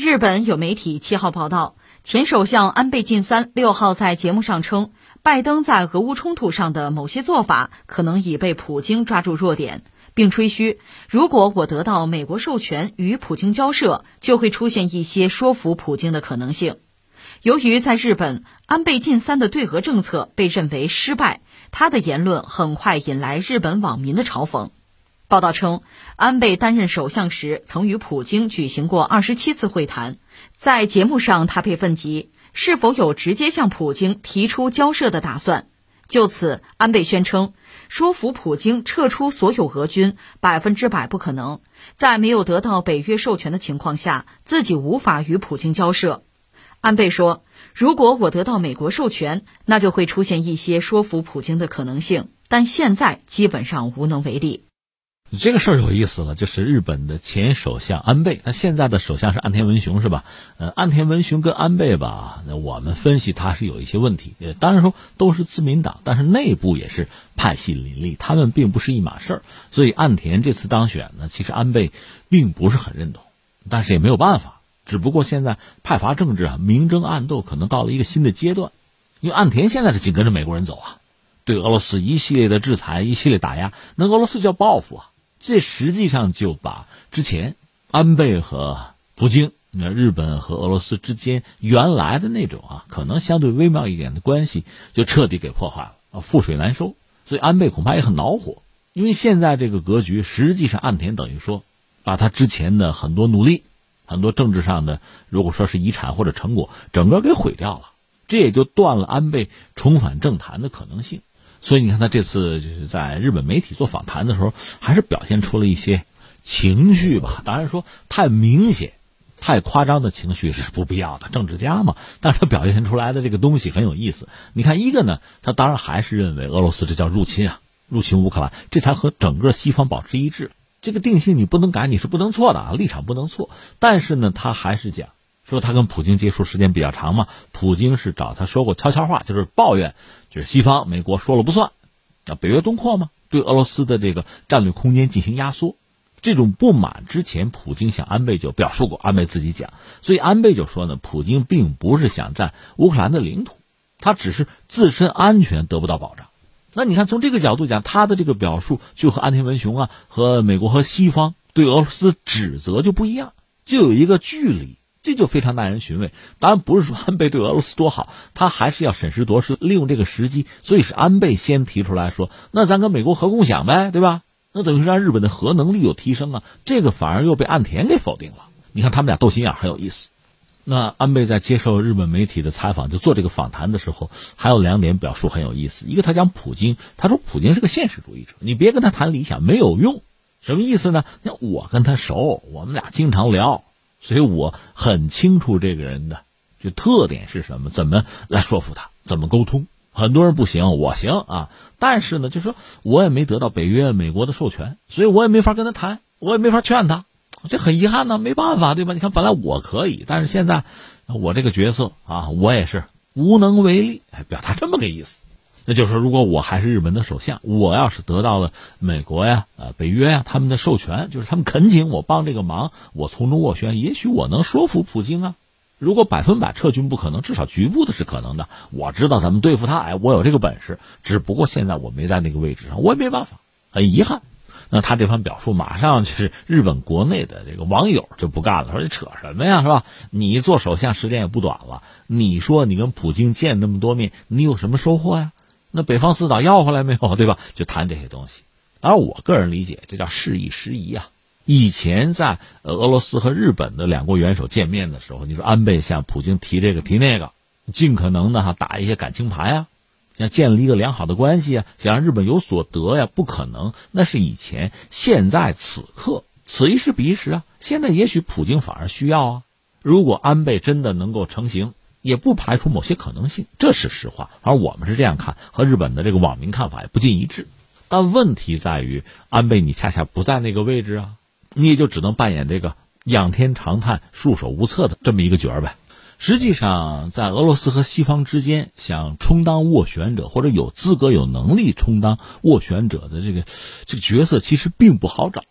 日本有媒体七号报道，前首相安倍晋三六号在节目上称，拜登在俄乌冲突上的某些做法可能已被普京抓住弱点，并吹嘘，如果我得到美国授权与普京交涉，就会出现一些说服普京的可能性。由于在日本，安倍晋三的对俄政策被认为失败，他的言论很快引来日本网民的嘲讽。报道称，安倍担任首相时曾与普京举行过二十七次会谈。在节目上，他被问及是否有直接向普京提出交涉的打算。就此，安倍宣称，说服普京撤出所有俄军百分之百不可能。在没有得到北约授权的情况下，自己无法与普京交涉。安倍说：“如果我得到美国授权，那就会出现一些说服普京的可能性，但现在基本上无能为力。”这个事儿有意思了，就是日本的前首相安倍，他现在的首相是岸田文雄，是吧？呃，岸田文雄跟安倍吧，我们分析他是有一些问题。呃，当然说都是自民党，但是内部也是派系林立，他们并不是一码事儿。所以岸田这次当选呢，其实安倍并不是很认同，但是也没有办法。只不过现在派阀政治啊，明争暗斗，可能到了一个新的阶段。因为岸田现在是紧跟着美国人走啊，对俄罗斯一系列的制裁，一系列打压，那俄罗斯就要报复啊。这实际上就把之前安倍和普京、那日本和俄罗斯之间原来的那种啊，可能相对微妙一点的关系，就彻底给破坏了啊，覆水难收。所以安倍恐怕也很恼火，因为现在这个格局，实际上岸田等于说，把他之前的很多努力、很多政治上的，如果说是遗产或者成果，整个给毁掉了，这也就断了安倍重返政坛的可能性。所以你看，他这次就是在日本媒体做访谈的时候，还是表现出了一些情绪吧。当然说太明显、太夸张的情绪是不必要的，政治家嘛。但是他表现出来的这个东西很有意思。你看，一个呢，他当然还是认为俄罗斯这叫入侵啊，入侵乌克兰，这才和整个西方保持一致。这个定性你不能改，你是不能错的啊，立场不能错。但是呢，他还是讲。说他跟普京接触时间比较长嘛，普京是找他说过悄悄话，就是抱怨，就是西方美国说了不算，啊，北约东扩嘛，对俄罗斯的这个战略空间进行压缩，这种不满之前普京向安倍就表述过，安倍自己讲，所以安倍就说呢，普京并不是想占乌克兰的领土，他只是自身安全得不到保障。那你看从这个角度讲，他的这个表述就和安田文雄啊，和美国和西方对俄罗斯指责就不一样，就有一个距离。这就非常耐人寻味。当然不是说安倍对俄罗斯多好，他还是要审时度势，利用这个时机。所以是安倍先提出来说：“那咱跟美国核共享呗，对吧？那等于让日本的核能力有提升啊。”这个反而又被岸田给否定了。你看他们俩斗心眼很有意思。那安倍在接受日本媒体的采访，就做这个访谈的时候，还有两点表述很有意思。一个他讲普京，他说普京是个现实主义者，你别跟他谈理想，没有用。什么意思呢？那我跟他熟，我们俩经常聊。所以我很清楚这个人的就特点是什么，怎么来说服他，怎么沟通。很多人不行，我行啊。但是呢，就说我也没得到北约、美国的授权，所以我也没法跟他谈，我也没法劝他。这很遗憾呢，没办法，对吧？你看，本来我可以，但是现在我这个角色啊，我也是无能为力。表达这么个意思。那就是说，如果我还是日本的首相，我要是得到了美国呀、呃北约呀他们的授权，就是他们恳请我帮这个忙，我从中斡旋，也许我能说服普京啊。如果百分百撤军不可能，至少局部的是可能的。我知道怎么对付他，哎，我有这个本事。只不过现在我没在那个位置上，我也没办法，很遗憾。那他这番表述，马上就是日本国内的这个网友就不干了，说这扯什么呀，是吧？你做首相时间也不短了，你说你跟普京见那么多面，你有什么收获呀？那北方四岛要回来没有？对吧？就谈这些东西。而我个人理解，这叫示意时宜啊。以前在俄罗斯和日本的两国元首见面的时候，你说安倍向普京提这个提那个，尽可能的哈打一些感情牌啊，想建立一个良好的关系啊，想让日本有所得呀，不可能。那是以前，现在此刻，此一时彼一时啊。现在也许普京反而需要啊。如果安倍真的能够成型。也不排除某些可能性，这是实话。而我们是这样看，和日本的这个网民看法也不尽一致。但问题在于，安倍你恰恰不在那个位置啊，你也就只能扮演这个仰天长叹、束手无策的这么一个角儿呗。实际上，在俄罗斯和西方之间，想充当斡旋者或者有资格、有能力充当斡旋者的这个这个角色，其实并不好找。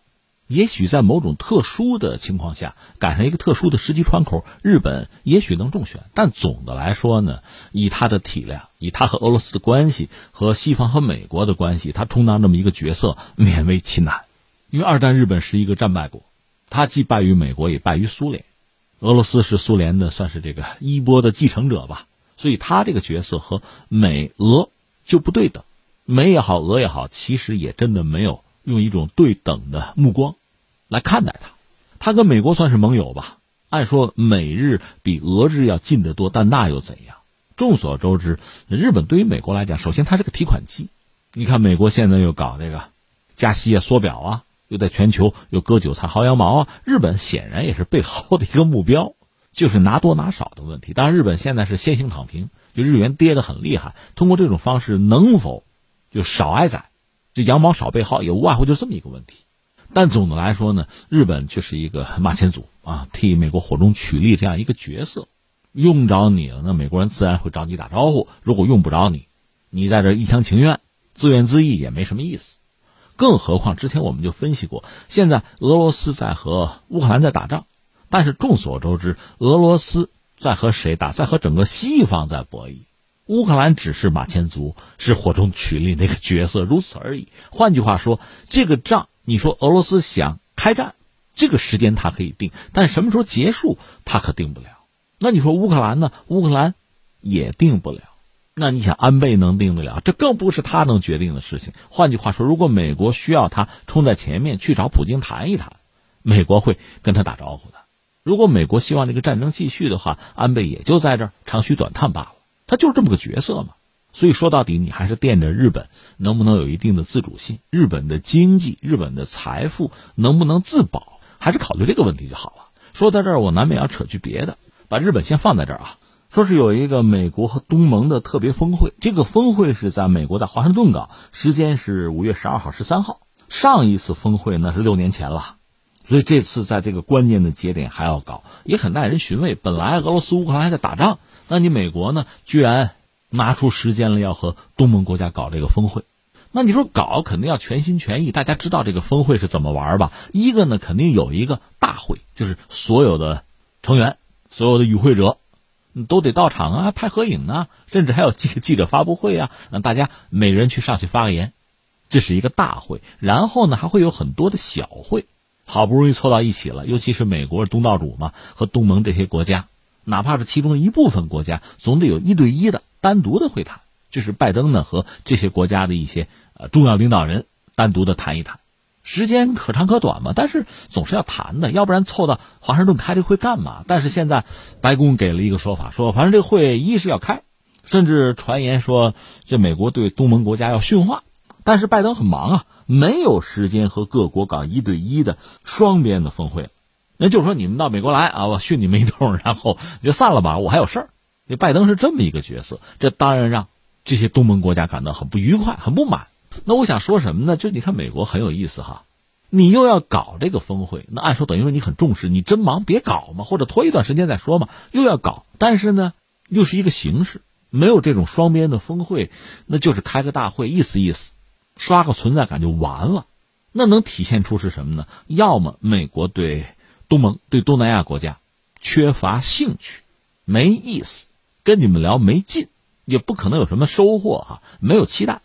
也许在某种特殊的情况下，赶上一个特殊的时机窗口，日本也许能中选。但总的来说呢，以他的体量，以他和俄罗斯的关系，和西方和美国的关系，他充当这么一个角色，勉为其难。因为二战日本是一个战败国，他既败于美国，也败于苏联。俄罗斯是苏联的，算是这个衣钵的继承者吧。所以他这个角色和美俄就不对等。美也好，俄也好，其实也真的没有用一种对等的目光。来看待它，它跟美国算是盟友吧。按说美日比俄日要近得多，但那又怎样？众所周知，日本对于美国来讲，首先它是个提款机。你看，美国现在又搞这个加息啊、缩表啊，又在全球又割韭菜、薅羊毛啊。日本显然也是被薅的一个目标，就是拿多拿少的问题。当然，日本现在是先行躺平，就日元跌得很厉害。通过这种方式，能否就少挨宰，这羊毛少被薅，也无外乎就这么一个问题。但总的来说呢，日本却是一个马前卒啊，替美国火中取栗这样一个角色。用着你了，那美国人自然会找你打招呼；如果用不着你，你在这一厢情愿、自怨自艾也没什么意思。更何况之前我们就分析过，现在俄罗斯在和乌克兰在打仗，但是众所周知，俄罗斯在和谁打？在和整个西方在博弈。乌克兰只是马前卒，是火中取栗那个角色，如此而已。换句话说，这个仗。你说俄罗斯想开战，这个时间他可以定，但什么时候结束他可定不了。那你说乌克兰呢？乌克兰也定不了。那你想安倍能定得了？这更不是他能决定的事情。换句话说，如果美国需要他冲在前面去找普京谈一谈，美国会跟他打招呼的。如果美国希望这个战争继续的话，安倍也就在这儿长吁短叹罢了。他就是这么个角色嘛。所以说到底，你还是惦着日本能不能有一定的自主性，日本的经济、日本的财富能不能自保，还是考虑这个问题就好了。说到这儿，我难免要扯去别的，把日本先放在这儿啊。说是有一个美国和东盟的特别峰会，这个峰会是在美国的华盛顿搞，时间是五月十二号、十三号。上一次峰会那是六年前了，所以这次在这个关键的节点还要搞，也很耐人寻味。本来俄罗斯、乌克兰还在打仗，那你美国呢，居然。拿出时间了，要和东盟国家搞这个峰会，那你说搞肯定要全心全意。大家知道这个峰会是怎么玩吧？一个呢，肯定有一个大会，就是所有的成员、所有的与会者都得到场啊，拍合影啊，甚至还有记记者发布会啊，让大家每人去上去发个言，这是一个大会。然后呢，还会有很多的小会，好不容易凑到一起了，尤其是美国东道主嘛，和东盟这些国家，哪怕是其中一部分国家，总得有一对一的。单独的会谈，就是拜登呢和这些国家的一些呃重要领导人单独的谈一谈，时间可长可短嘛，但是总是要谈的，要不然凑到华盛顿开这会干嘛？但是现在白宫给了一个说法，说反正这会一是要开，甚至传言说这美国对东盟国家要训话，但是拜登很忙啊，没有时间和各国搞一对一的双边的峰会，那就是说你们到美国来啊，我训你们一通，然后就散了吧，我还有事儿。这拜登是这么一个角色，这当然让这些东盟国家感到很不愉快、很不满。那我想说什么呢？就你看美国很有意思哈，你又要搞这个峰会，那按说等于说你很重视，你真忙别搞嘛，或者拖一段时间再说嘛。又要搞，但是呢，又是一个形式，没有这种双边的峰会，那就是开个大会，意思意思，刷个存在感就完了。那能体现出是什么呢？要么美国对东盟、对东南亚国家缺乏兴趣，没意思。跟你们聊没劲，也不可能有什么收获哈，没有期待。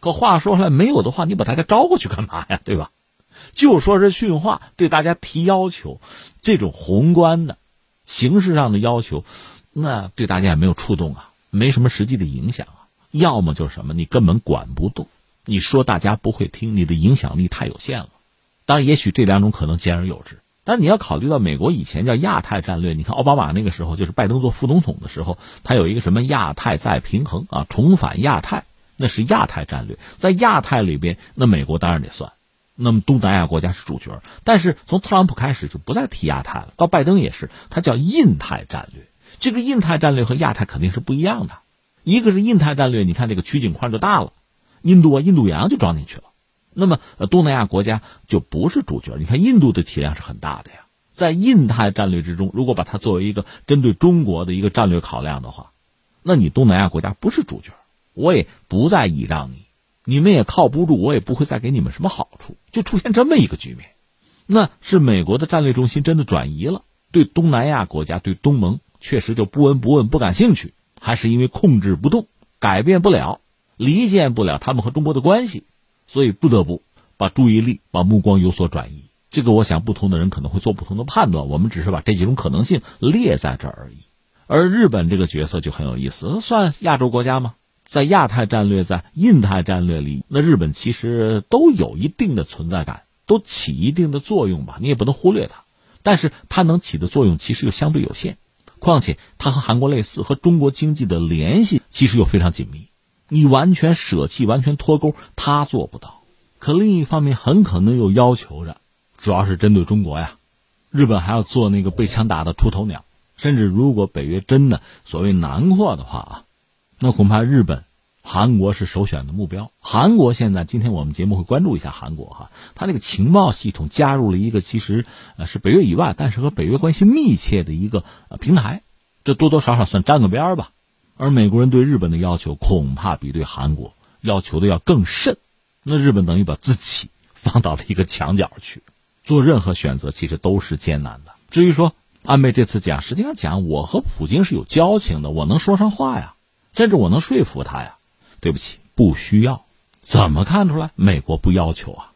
可话说回来，没有的话，你把大家招过去干嘛呀？对吧？就说是训话，对大家提要求，这种宏观的、形式上的要求，那对大家也没有触动啊，没什么实际的影响啊。要么就是什么，你根本管不动，你说大家不会听，你的影响力太有限了。当然，也许这两种可能兼而有之。但你要考虑到美国以前叫亚太战略，你看奥巴马那个时候就是拜登做副总统的时候，他有一个什么亚太再平衡啊，重返亚太，那是亚太战略。在亚太里边，那美国当然得算，那么东南亚国家是主角。但是从特朗普开始就不再提亚太了，到拜登也是，他叫印太战略。这个印太战略和亚太肯定是不一样的，一个是印太战略，你看这个取景框就大了，印度啊、印度洋就装进去了。那么，东南亚国家就不是主角。你看，印度的体量是很大的呀，在印太战略之中，如果把它作为一个针对中国的一个战略考量的话，那你东南亚国家不是主角，我也不再倚仗你，你们也靠不住，我也不会再给你们什么好处，就出现这么一个局面。那是美国的战略中心真的转移了，对东南亚国家、对东盟确实就不闻不问、不感兴趣，还是因为控制不动、改变不了、离间不了他们和中国的关系，所以不得不把注意力、把目光有所转移。这个，我想不同的人可能会做不同的判断。我们只是把这几种可能性列在这儿而已。而日本这个角色就很有意思，算亚洲国家吗？在亚太战略、在印太战略里，那日本其实都有一定的存在感。都起一定的作用吧，你也不能忽略它，但是它能起的作用其实又相对有限。况且它和韩国类似，和中国经济的联系其实又非常紧密，你完全舍弃、完全脱钩，他做不到。可另一方面，很可能又要求着，主要是针对中国呀，日本还要做那个被枪打的出头鸟，甚至如果北约真的所谓南扩的话啊，那恐怕日本。韩国是首选的目标。韩国现在，今天我们节目会关注一下韩国哈，它那个情报系统加入了一个其实呃是北约以外，但是和北约关系密切的一个呃平台，这多多少少算沾个边儿吧。而美国人对日本的要求恐怕比对韩国要求的要更甚，那日本等于把自己 放到了一个墙角去，做任何选择其实都是艰难的。至于说安倍这次讲，实际上讲我和普京是有交情的，我能说上话呀，甚至我能说服他呀。对不起，不需要。怎么看出来？美国不要求啊。